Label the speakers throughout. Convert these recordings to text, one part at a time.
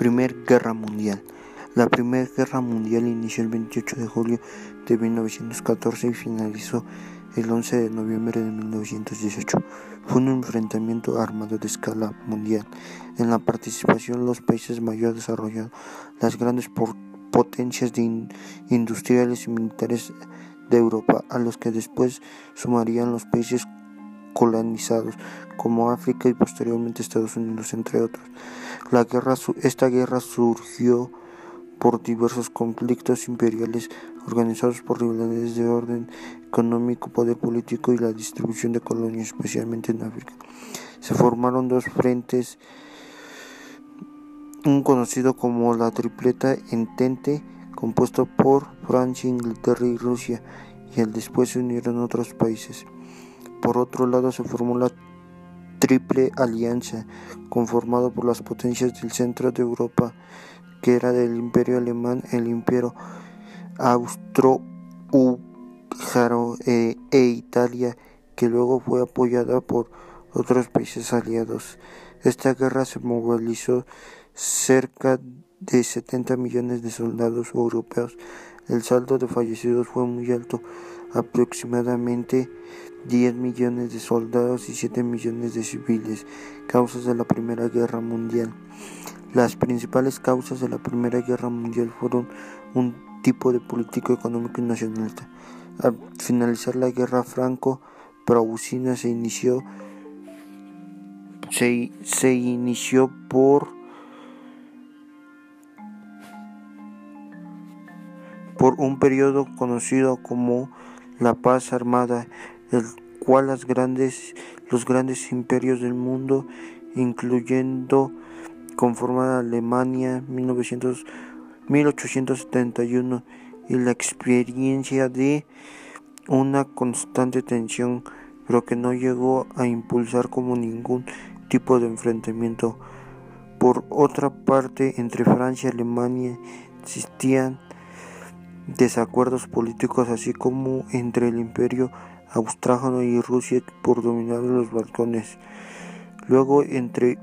Speaker 1: Primera Guerra Mundial. La Primera Guerra Mundial inició el 28 de julio de 1914 y finalizó el 11 de noviembre de 1918. Fue un enfrentamiento armado de escala mundial. En la participación los países mayor desarrollados, las grandes potencias industriales y militares de Europa, a los que después sumarían los países colonizados como África y posteriormente Estados Unidos, entre otros. La guerra, esta guerra surgió por diversos conflictos imperiales organizados por rivalidades de orden económico, poder político y la distribución de colonias, especialmente en África. Se formaron dos frentes, un conocido como la Tripleta Entente, compuesto por Francia, Inglaterra y Rusia, y al después se unieron otros países. Por otro lado, se formó la Triple Alianza, conformado por las potencias del centro de Europa, que era del Imperio Alemán, el Imperio Austro-Húngaro e, e Italia, que luego fue apoyada por otros países aliados. Esta guerra se movilizó cerca de 70 millones de soldados europeos. El saldo de fallecidos fue muy alto, aproximadamente 10 millones de soldados y 7 millones de civiles, causas de la Primera Guerra Mundial. Las principales causas de la Primera Guerra Mundial fueron un tipo de político económico y nacionalista. Al finalizar la guerra franco-prusiana se inició se, se inició por por un periodo conocido como la paz armada el cual las grandes, los grandes imperios del mundo, incluyendo conformar Alemania 1900, 1871 y la experiencia de una constante tensión, pero que no llegó a impulsar como ningún tipo de enfrentamiento. Por otra parte, entre Francia y Alemania existían desacuerdos políticos, así como entre el imperio austrájano y Rusia por dominar los balcones. Luego, entre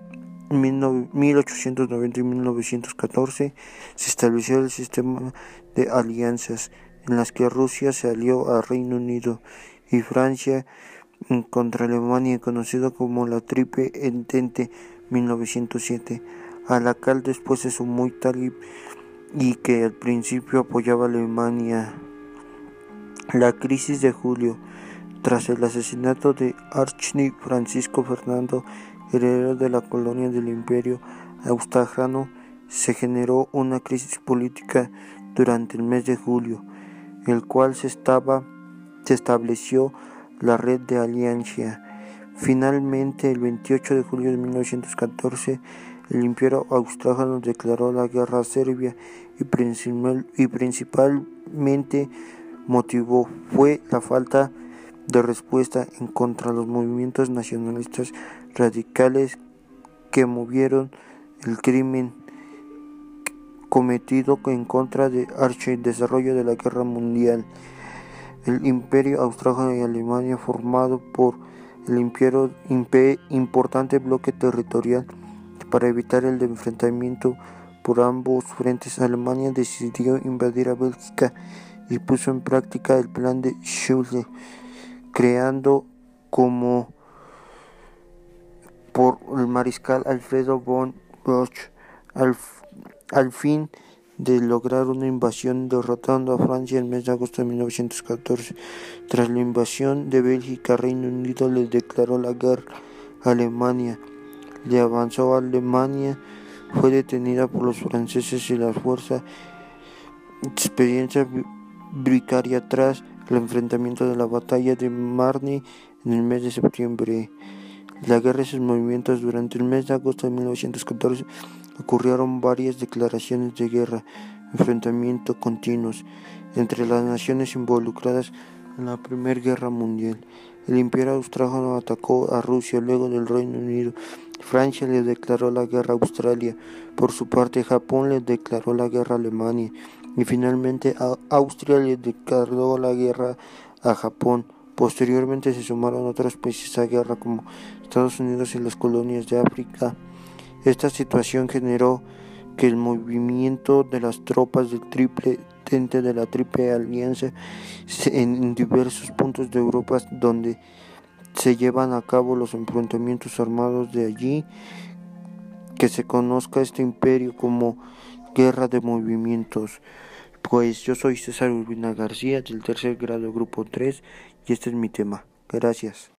Speaker 1: 1890 y 1914, se estableció el sistema de alianzas en las que Rusia se alió al Reino Unido y Francia contra Alemania, conocido como la Triple Entente 1907, a la cual después se sumó Italia y que al principio apoyaba Alemania. La crisis de julio tras el asesinato de Archni Francisco Fernando, heredero de la colonia del Imperio Austrijano, se generó una crisis política durante el mes de julio, el cual se, estaba, se estableció la red de alianza. Finalmente, el 28 de julio de 1914, el Imperio Austrijano declaró la guerra a Serbia y, principal, y principalmente motivó fue la falta de respuesta en contra de los movimientos nacionalistas radicales que movieron el crimen cometido en contra de Arche y desarrollo de la guerra mundial. El imperio austríaco y Alemania formado por el imperio importante bloque territorial para evitar el enfrentamiento por ambos frentes Alemania decidió invadir a Bélgica y puso en práctica el plan de Schule creando como por el mariscal Alfredo von Bosch al, fin de lograr una invasión derrotando a Francia en el mes de agosto de 1914. Tras la invasión de Bélgica, Reino Unido le declaró la guerra a Alemania. Le avanzó a Alemania, fue detenida por los franceses y la fuerza experiencia bricaria atrás el enfrentamiento de la batalla de Marne en el mes de septiembre. La guerra y sus movimientos durante el mes de agosto de 1914 ocurrieron varias declaraciones de guerra, enfrentamientos continuos entre las naciones involucradas en la Primera Guerra Mundial. El Imperio Austríaco atacó a Rusia luego del Reino Unido. Francia le declaró la guerra a Australia. Por su parte, Japón le declaró la guerra a Alemania y finalmente Austria le declaró la guerra a Japón. Posteriormente se sumaron otros países a guerra como Estados Unidos y las colonias de África. Esta situación generó que el movimiento de las tropas del triple de la Triple Alianza en diversos puntos de Europa donde se llevan a cabo los enfrentamientos armados de allí, que se conozca este imperio como guerra de movimientos. Pues yo soy César Urbina García del tercer grado grupo 3 y este es mi tema. Gracias.